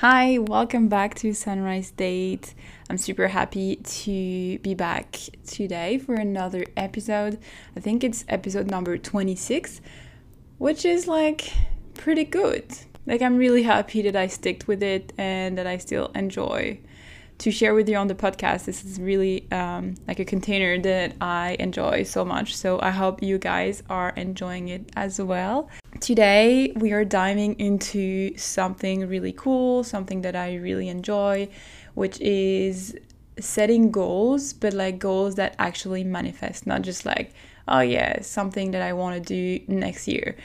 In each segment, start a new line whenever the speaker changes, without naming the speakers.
Hi, welcome back to Sunrise Date. I'm super happy to be back today for another episode. I think it's episode number 26, which is like pretty good. Like, I'm really happy that I sticked with it and that I still enjoy to share with you on the podcast. This is really um, like a container that I enjoy so much. So I hope you guys are enjoying it as well. Today we are diving into something really cool, something that I really enjoy, which is setting goals, but like goals that actually manifest, not just like, oh yeah, something that I want to do next year.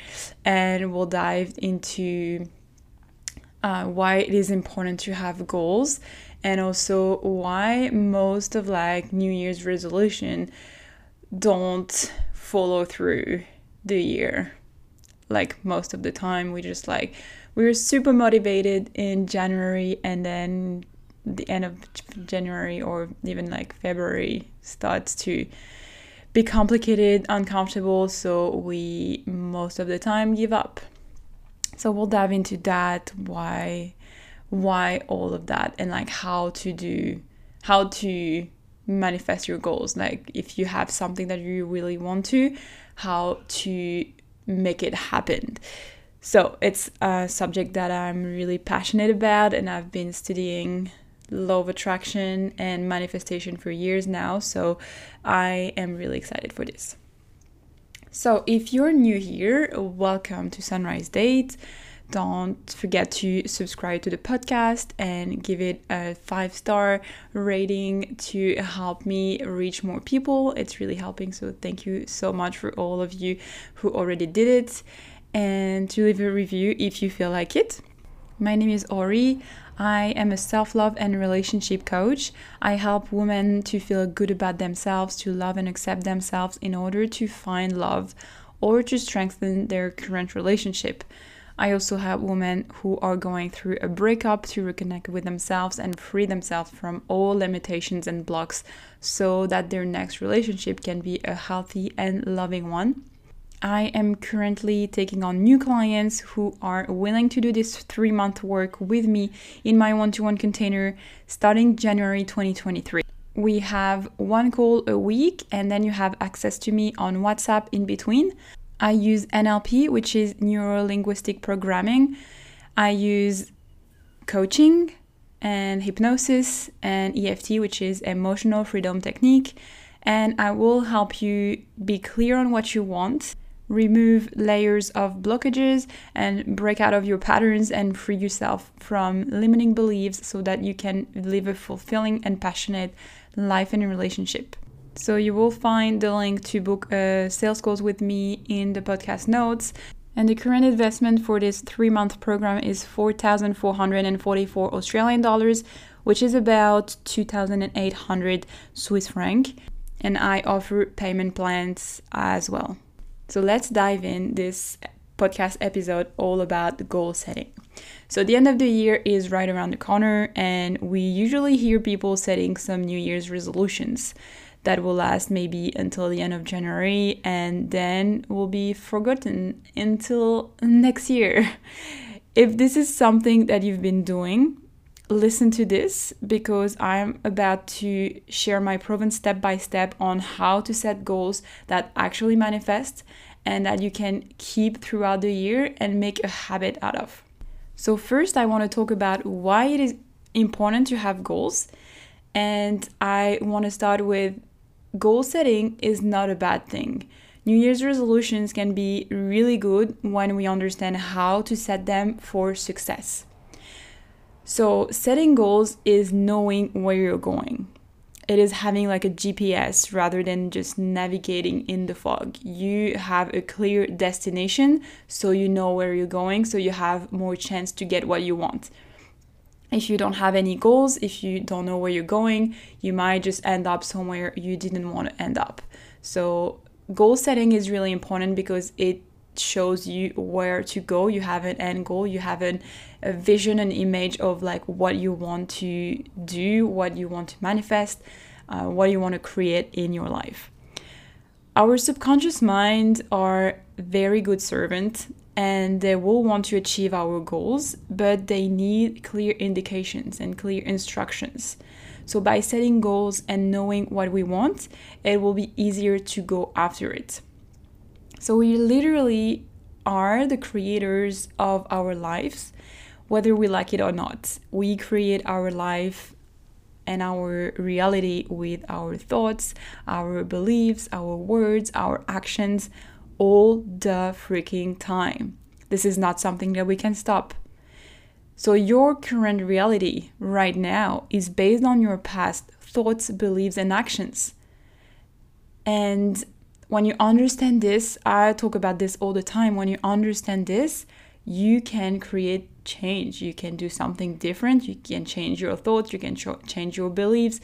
And we'll dive into uh, why it is important to have goals and also why most of like New Year's resolution don't follow through the year. Like most of the time, we just like we're super motivated in January, and then the end of January or even like February starts to be complicated, uncomfortable, so we most of the time give up. So we'll dive into that why why all of that and like how to do how to manifest your goals. Like if you have something that you really want to how to make it happen. So it's a subject that i'm really passionate about and i've been studying law of attraction and manifestation for years now. So i am really excited for this so if you're new here welcome to sunrise date don't forget to subscribe to the podcast and give it a five star rating to help me reach more people. It's really helping. So, thank you so much for all of you who already did it and to leave a review if you feel like it. My name is Ori. I am a self love and relationship coach. I help women to feel good about themselves, to love and accept themselves in order to find love or to strengthen their current relationship. I also help women who are going through a breakup to reconnect with themselves and free themselves from all limitations and blocks so that their next relationship can be a healthy and loving one. I am currently taking on new clients who are willing to do this three month work with me in my one to one container starting January 2023. We have one call a week, and then you have access to me on WhatsApp in between. I use NLP, which is neuro linguistic programming. I use coaching and hypnosis and EFT, which is emotional freedom technique. And I will help you be clear on what you want, remove layers of blockages, and break out of your patterns and free yourself from limiting beliefs so that you can live a fulfilling and passionate life and relationship. So you will find the link to book a sales calls with me in the podcast notes. And the current investment for this three month program is 4,444 Australian dollars, which is about 2,800 Swiss franc. And I offer payment plans as well. So let's dive in this podcast episode all about goal setting. So the end of the year is right around the corner, and we usually hear people setting some New Year's resolutions that will last maybe until the end of January and then will be forgotten until next year. If this is something that you've been doing, listen to this because I'm about to share my proven step by step on how to set goals that actually manifest and that you can keep throughout the year and make a habit out of. So, first, I want to talk about why it is important to have goals. And I want to start with goal setting is not a bad thing. New Year's resolutions can be really good when we understand how to set them for success. So, setting goals is knowing where you're going. It is having like a GPS rather than just navigating in the fog. You have a clear destination, so you know where you're going, so you have more chance to get what you want if you don't have any goals, if you don't know where you're going, you might just end up somewhere you didn't want to end up. So, goal setting is really important because it shows you where to go. You have an end goal, you have an, a vision, an image of like what you want to do, what you want to manifest, uh, what you want to create in your life. Our subconscious mind are very good servant and they will want to achieve our goals, but they need clear indications and clear instructions. So, by setting goals and knowing what we want, it will be easier to go after it. So, we literally are the creators of our lives, whether we like it or not. We create our life and our reality with our thoughts, our beliefs, our words, our actions all the freaking time. This is not something that we can stop. So, your current reality right now is based on your past thoughts, beliefs, and actions. And when you understand this, I talk about this all the time. When you understand this, you can create change. You can do something different. You can change your thoughts. You can ch- change your beliefs.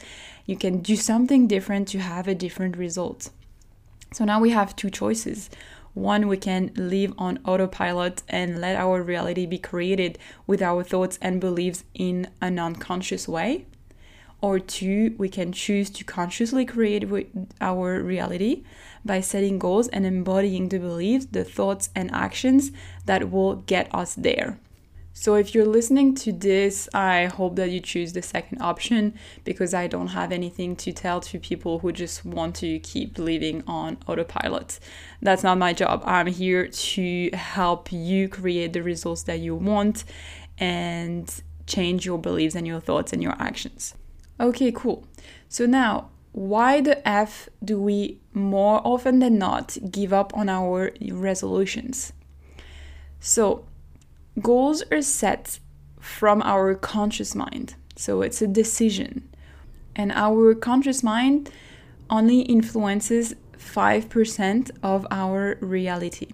You can do something different to have a different result. So now we have two choices. One, we can live on autopilot and let our reality be created with our thoughts and beliefs in an unconscious way. Or two, we can choose to consciously create our reality by setting goals and embodying the beliefs, the thoughts, and actions that will get us there. So, if you're listening to this, I hope that you choose the second option because I don't have anything to tell to people who just want to keep living on autopilot. That's not my job. I'm here to help you create the results that you want and change your beliefs and your thoughts and your actions. Okay, cool. So, now why the F do we more often than not give up on our resolutions? So, Goals are set from our conscious mind, so it's a decision. And our conscious mind only influences 5% of our reality.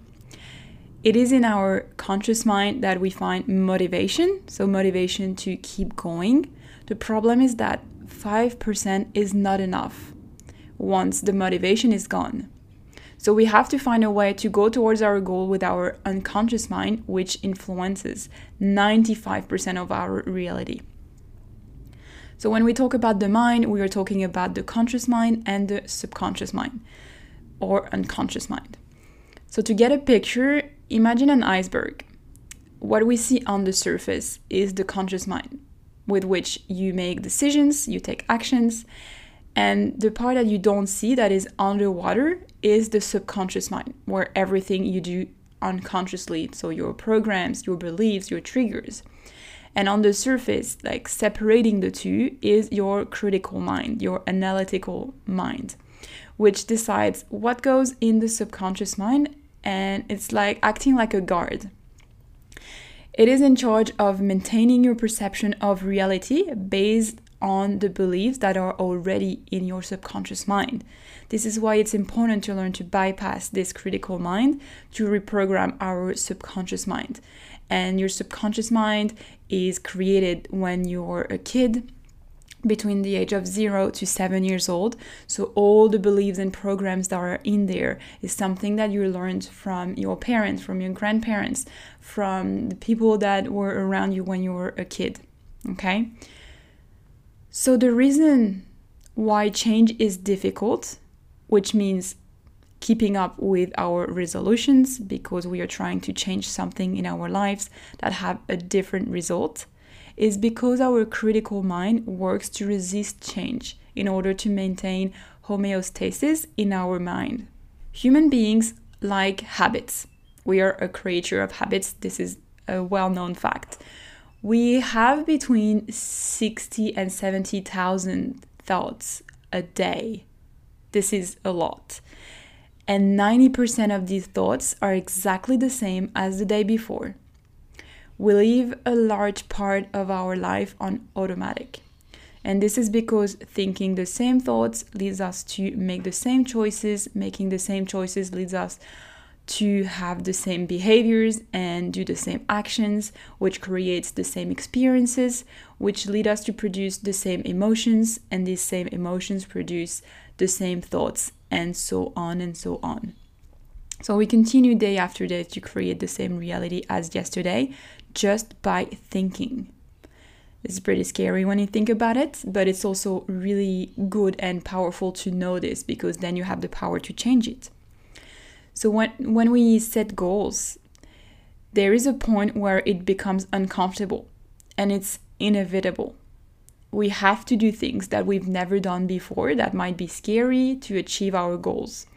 It is in our conscious mind that we find motivation, so motivation to keep going. The problem is that 5% is not enough once the motivation is gone. So we have to find a way to go towards our goal with our unconscious mind, which influences 95% of our reality. So when we talk about the mind, we are talking about the conscious mind and the subconscious mind or unconscious mind. So to get a picture, imagine an iceberg. What we see on the surface is the conscious mind with which you make decisions, you take actions, and the part that you don't see that is underwater is the subconscious mind, where everything you do unconsciously, so your programs, your beliefs, your triggers. And on the surface, like separating the two, is your critical mind, your analytical mind, which decides what goes in the subconscious mind, and it's like acting like a guard. It is in charge of maintaining your perception of reality based on the beliefs that are already in your subconscious mind. This is why it's important to learn to bypass this critical mind to reprogram our subconscious mind. And your subconscious mind is created when you're a kid between the age of 0 to 7 years old. So all the beliefs and programs that are in there is something that you learned from your parents, from your grandparents, from the people that were around you when you were a kid. Okay? So, the reason why change is difficult, which means keeping up with our resolutions because we are trying to change something in our lives that have a different result, is because our critical mind works to resist change in order to maintain homeostasis in our mind. Human beings like habits. We are a creature of habits. This is a well known fact we have between 60 and 70,000 thoughts a day. This is a lot. And 90% of these thoughts are exactly the same as the day before. We live a large part of our life on automatic. And this is because thinking the same thoughts leads us to make the same choices, making the same choices leads us to have the same behaviors and do the same actions, which creates the same experiences, which lead us to produce the same emotions, and these same emotions produce the same thoughts, and so on and so on. So we continue day after day to create the same reality as yesterday just by thinking. It's pretty scary when you think about it, but it's also really good and powerful to know this because then you have the power to change it. So when when we set goals, there is a point where it becomes uncomfortable and it's inevitable. We have to do things that we've never done before that might be scary to achieve our goals.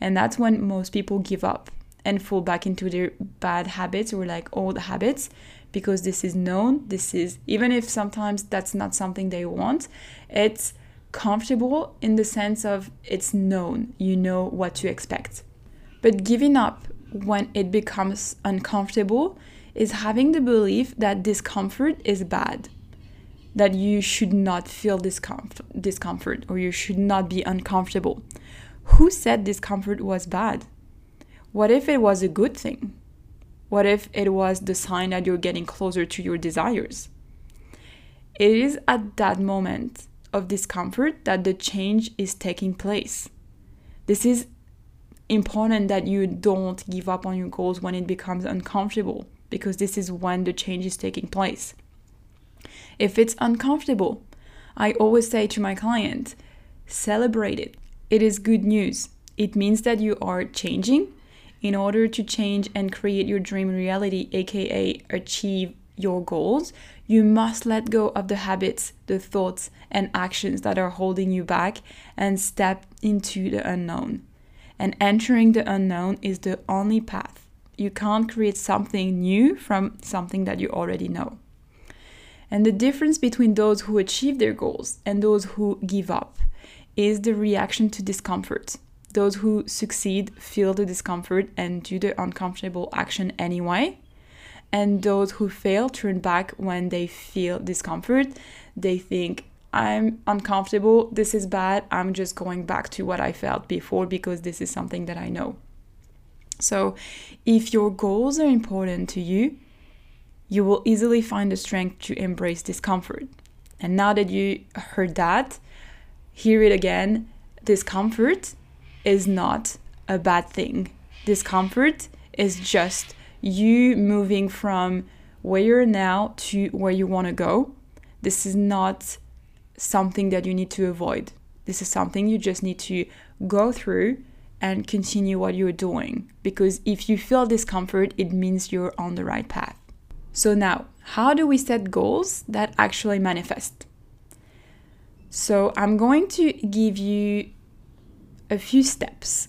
And that's when most people give up and fall back into their bad habits or like old habits because this is known. This is, even if sometimes that's not something they want, it's comfortable in the sense of it's known, you know what to expect. But giving up when it becomes uncomfortable is having the belief that discomfort is bad, that you should not feel discomfort, discomfort or you should not be uncomfortable. Who said discomfort was bad? What if it was a good thing? What if it was the sign that you're getting closer to your desires? It is at that moment of discomfort that the change is taking place. This is important that you don't give up on your goals when it becomes uncomfortable because this is when the change is taking place. If it's uncomfortable, I always say to my client, celebrate it. It is good news. It means that you are changing. In order to change and create your dream reality, aka achieve your goals, you must let go of the habits, the thoughts, and actions that are holding you back and step into the unknown. And entering the unknown is the only path. You can't create something new from something that you already know. And the difference between those who achieve their goals and those who give up is the reaction to discomfort. Those who succeed feel the discomfort and do the uncomfortable action anyway. And those who fail turn back when they feel discomfort. They think, I'm uncomfortable, this is bad, I'm just going back to what I felt before because this is something that I know. So, if your goals are important to you, you will easily find the strength to embrace discomfort. And now that you heard that, hear it again discomfort is not a bad thing. Discomfort is just you moving from where you're now to where you want to go. This is not something that you need to avoid. This is something you just need to go through and continue what you're doing. Because if you feel discomfort, it means you're on the right path. So, now, how do we set goals that actually manifest? So, I'm going to give you a few steps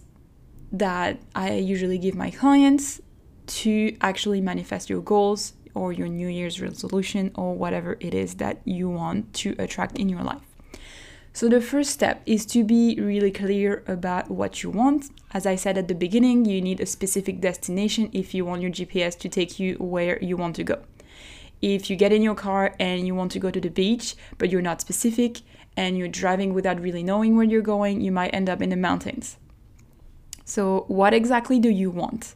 that I usually give my clients to actually manifest your goals or your New Year's resolution or whatever it is that you want to attract in your life. So, the first step is to be really clear about what you want. As I said at the beginning, you need a specific destination if you want your GPS to take you where you want to go. If you get in your car and you want to go to the beach, but you're not specific and you're driving without really knowing where you're going, you might end up in the mountains. So, what exactly do you want?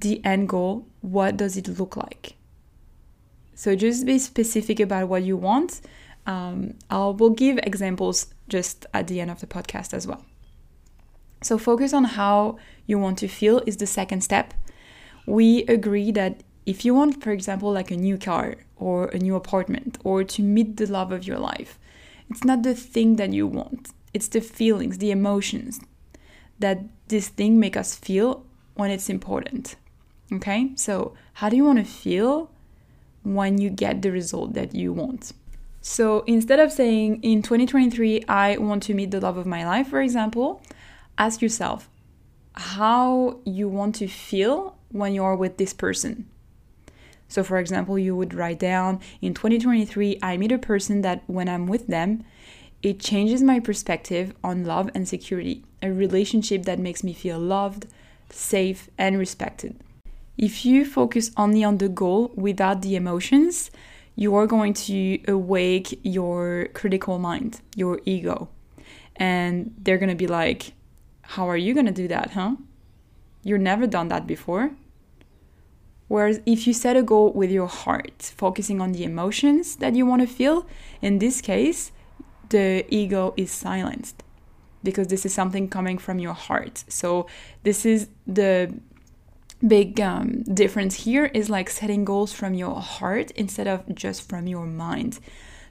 the end goal, what does it look like? So just be specific about what you want. Um, I will give examples just at the end of the podcast as well. So focus on how you want to feel is the second step. We agree that if you want, for example, like a new car or a new apartment or to meet the love of your life, it's not the thing that you want. It's the feelings, the emotions that this thing make us feel when it's important. Okay, so how do you want to feel when you get the result that you want? So instead of saying in 2023, I want to meet the love of my life, for example, ask yourself how you want to feel when you are with this person. So, for example, you would write down in 2023, I meet a person that when I'm with them, it changes my perspective on love and security, a relationship that makes me feel loved, safe, and respected. If you focus only on the goal without the emotions, you are going to awake your critical mind, your ego. And they're going to be like, How are you going to do that, huh? You've never done that before. Whereas if you set a goal with your heart, focusing on the emotions that you want to feel, in this case, the ego is silenced because this is something coming from your heart. So, this is the big um, difference here is like setting goals from your heart instead of just from your mind.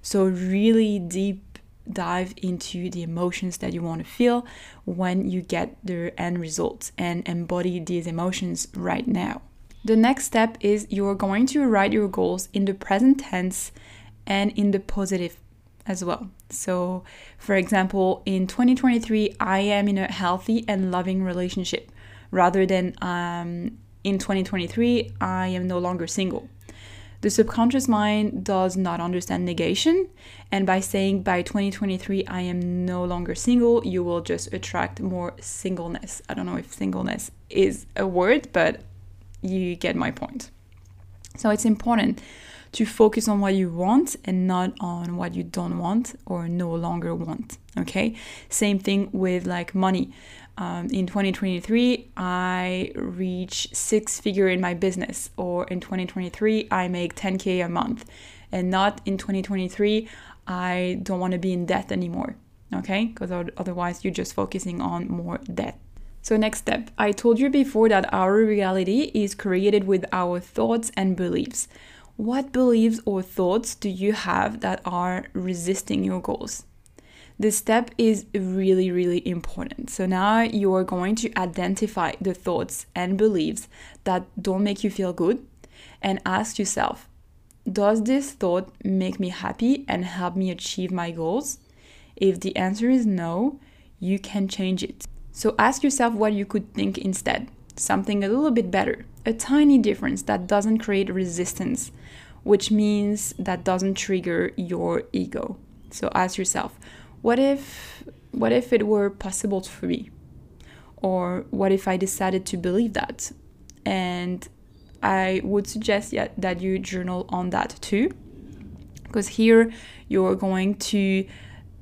So, really deep dive into the emotions that you want to feel when you get the end results and embody these emotions right now. The next step is you're going to write your goals in the present tense and in the positive as well. So, for example, in 2023, I am in a healthy and loving relationship rather than um, in 2023, I am no longer single. The subconscious mind does not understand negation, and by saying by 2023 I am no longer single, you will just attract more singleness. I don't know if singleness is a word, but you get my point. So it's important to focus on what you want and not on what you don't want or no longer want. Okay. Same thing with like money. Um, in 2023, I reach six figure in my business, or in 2023, I make 10k a month, and not in 2023, I don't want to be in debt anymore. Okay, because otherwise, you're just focusing on more debt. So, next step I told you before that our reality is created with our thoughts and beliefs. What beliefs or thoughts do you have that are resisting your goals? This step is really, really important. So now you are going to identify the thoughts and beliefs that don't make you feel good and ask yourself Does this thought make me happy and help me achieve my goals? If the answer is no, you can change it. So ask yourself what you could think instead something a little bit better, a tiny difference that doesn't create resistance, which means that doesn't trigger your ego. So ask yourself, what if what if it were possible for me? Or what if I decided to believe that? And I would suggest yeah, that you journal on that too. Because here you're going to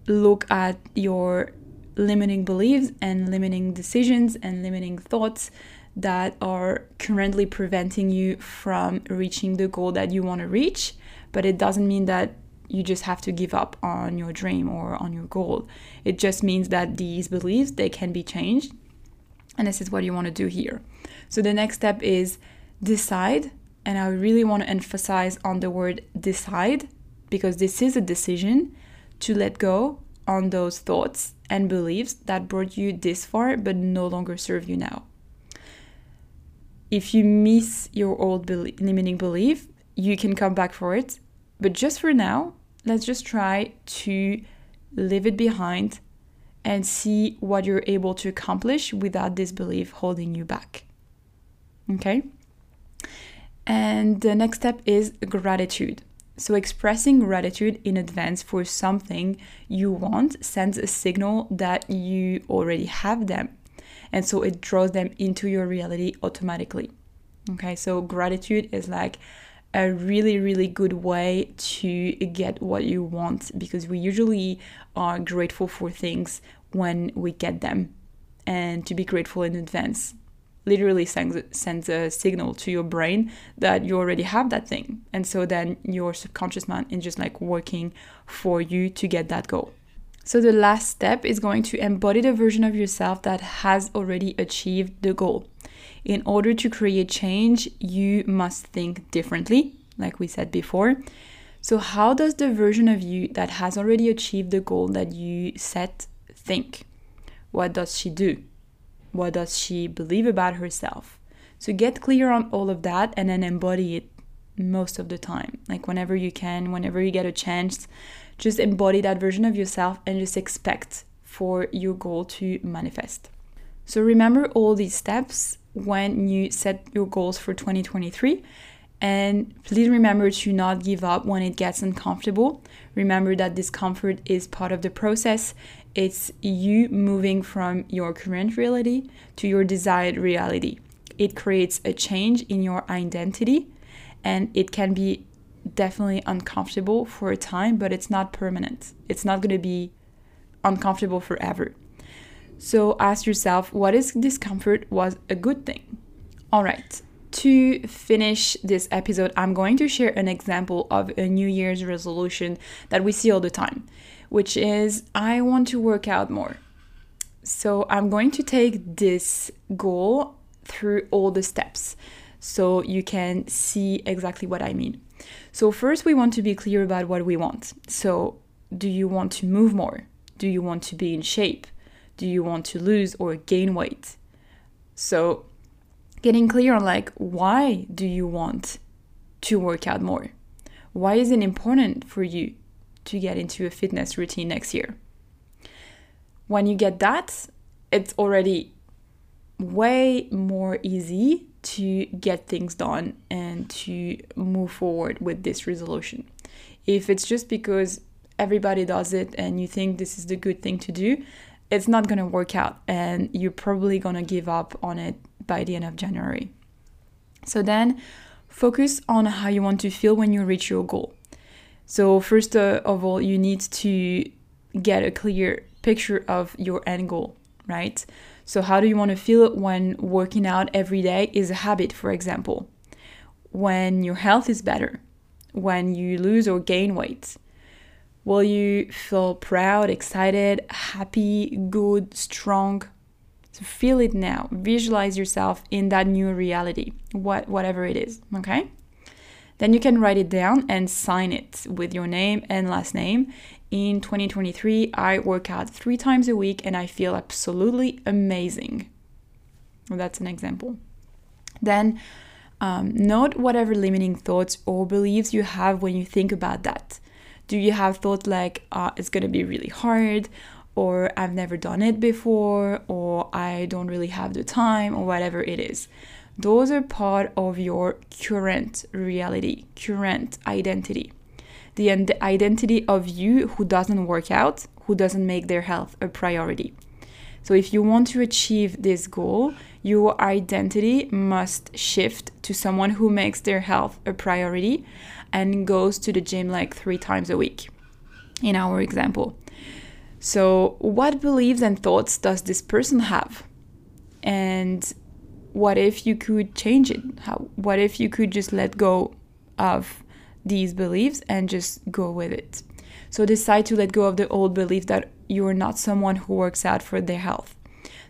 look at your limiting beliefs and limiting decisions and limiting thoughts that are currently preventing you from reaching the goal that you want to reach. But it doesn't mean that you just have to give up on your dream or on your goal. It just means that these beliefs they can be changed. And this is what you want to do here. So the next step is decide, and I really want to emphasize on the word decide because this is a decision to let go on those thoughts and beliefs that brought you this far but no longer serve you now. If you miss your old limiting belief, you can come back for it. But just for now, let's just try to leave it behind and see what you're able to accomplish without this belief holding you back. Okay? And the next step is gratitude. So, expressing gratitude in advance for something you want sends a signal that you already have them. And so it draws them into your reality automatically. Okay, so gratitude is like a really, really good way to get what you want because we usually are grateful for things when we get them. And to be grateful in advance literally sends, sends a signal to your brain that you already have that thing. And so then your subconscious mind is just like working for you to get that goal. So the last step is going to embody the version of yourself that has already achieved the goal in order to create change, you must think differently, like we said before. So, how does the version of you that has already achieved the goal that you set think? What does she do? What does she believe about herself? So, get clear on all of that and then embody it most of the time. Like, whenever you can, whenever you get a chance, just embody that version of yourself and just expect for your goal to manifest. So, remember all these steps when you set your goals for 2023. And please remember to not give up when it gets uncomfortable. Remember that discomfort is part of the process. It's you moving from your current reality to your desired reality. It creates a change in your identity and it can be definitely uncomfortable for a time, but it's not permanent. It's not going to be uncomfortable forever. So ask yourself what is discomfort was a good thing? All right. To finish this episode, I'm going to share an example of a New Year's resolution that we see all the time, which is I want to work out more. So I'm going to take this goal through all the steps so you can see exactly what I mean. So, first, we want to be clear about what we want. So, do you want to move more? Do you want to be in shape? Do you want to lose or gain weight? So, getting clear on like why do you want to work out more? Why is it important for you to get into a fitness routine next year? When you get that, it's already way more easy to get things done and to move forward with this resolution. If it's just because everybody does it and you think this is the good thing to do, it's not going to work out and you're probably going to give up on it by the end of January. So then focus on how you want to feel when you reach your goal. So, first uh, of all, you need to get a clear picture of your end goal, right? So, how do you want to feel when working out every day is a habit, for example? When your health is better, when you lose or gain weight, Will you feel proud, excited, happy, good, strong? So feel it now. Visualize yourself in that new reality, what whatever it is, okay? Then you can write it down and sign it with your name and last name. In 2023, I work out 3 times a week and I feel absolutely amazing. Well, that's an example. Then um, note whatever limiting thoughts or beliefs you have when you think about that. Do you have thoughts like uh, it's gonna be really hard, or I've never done it before, or I don't really have the time, or whatever it is? Those are part of your current reality, current identity. The identity of you who doesn't work out, who doesn't make their health a priority. So, if you want to achieve this goal, your identity must shift to someone who makes their health a priority and goes to the gym like three times a week, in our example. So, what beliefs and thoughts does this person have? And what if you could change it? How, what if you could just let go of these beliefs and just go with it? So, decide to let go of the old belief that you're not someone who works out for their health.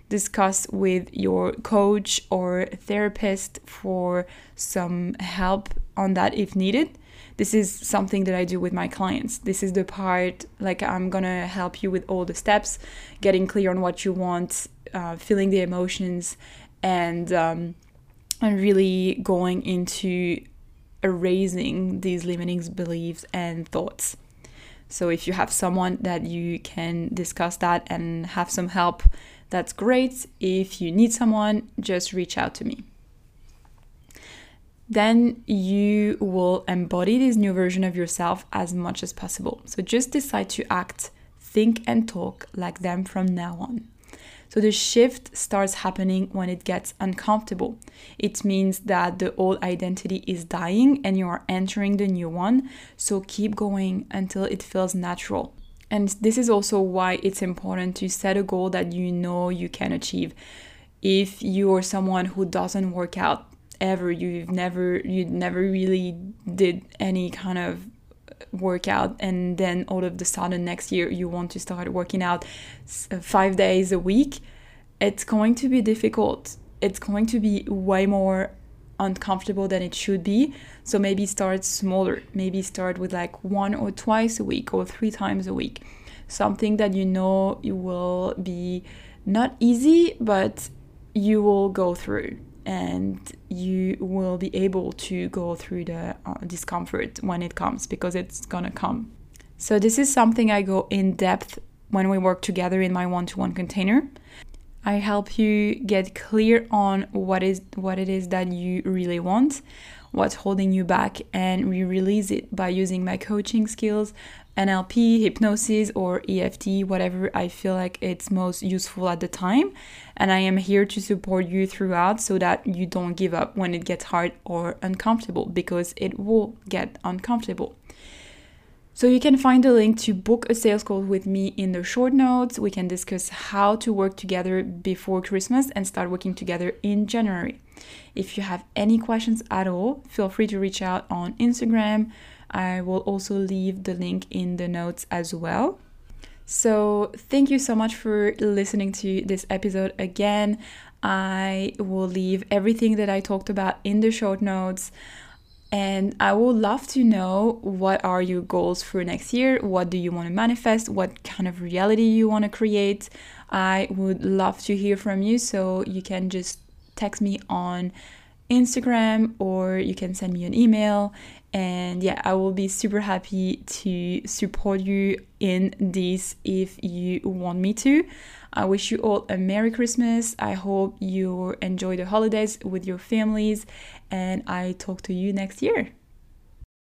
Discuss with your coach or therapist for some help on that if needed this is something that I do with my clients. This is the part like I'm gonna help you with all the steps, getting clear on what you want, uh, feeling the emotions, and um, and really going into erasing these limiting beliefs and thoughts. So if you have someone that you can discuss that and have some help, that's great. If you need someone, just reach out to me then you will embody this new version of yourself as much as possible. So just decide to act, think, and talk like them from now on. So the shift starts happening when it gets uncomfortable. It means that the old identity is dying and you are entering the new one. So keep going until it feels natural. And this is also why it's important to set a goal that you know you can achieve. If you are someone who doesn't work out ever you've never you never really did any kind of workout and then all of the sudden next year you want to start working out uh, five days a week it's going to be difficult. It's going to be way more uncomfortable than it should be. So maybe start smaller. Maybe start with like one or twice a week or three times a week. Something that you know you will be not easy but you will go through and you will be able to go through the uh, discomfort when it comes because it's gonna come. So, this is something I go in depth when we work together in my one to one container. I help you get clear on what is what it is that you really want, what's holding you back, and we release it by using my coaching skills, NLP, hypnosis, or EFT, whatever I feel like it's most useful at the time. And I am here to support you throughout so that you don't give up when it gets hard or uncomfortable because it will get uncomfortable. So you can find the link to book a sales call with me in the short notes. We can discuss how to work together before Christmas and start working together in January. If you have any questions at all, feel free to reach out on Instagram I will also leave the link in the notes as well. So, thank you so much for listening to this episode again. I will leave everything that I talked about in the short notes. And I would love to know what are your goals for next year? What do you want to manifest? What kind of reality you want to create? I would love to hear from you. So you can just text me on Instagram or you can send me an email. And yeah, I will be super happy to support you in this if you want me to. I wish you all a Merry Christmas. I hope you enjoy the holidays with your families, and I talk to you next year.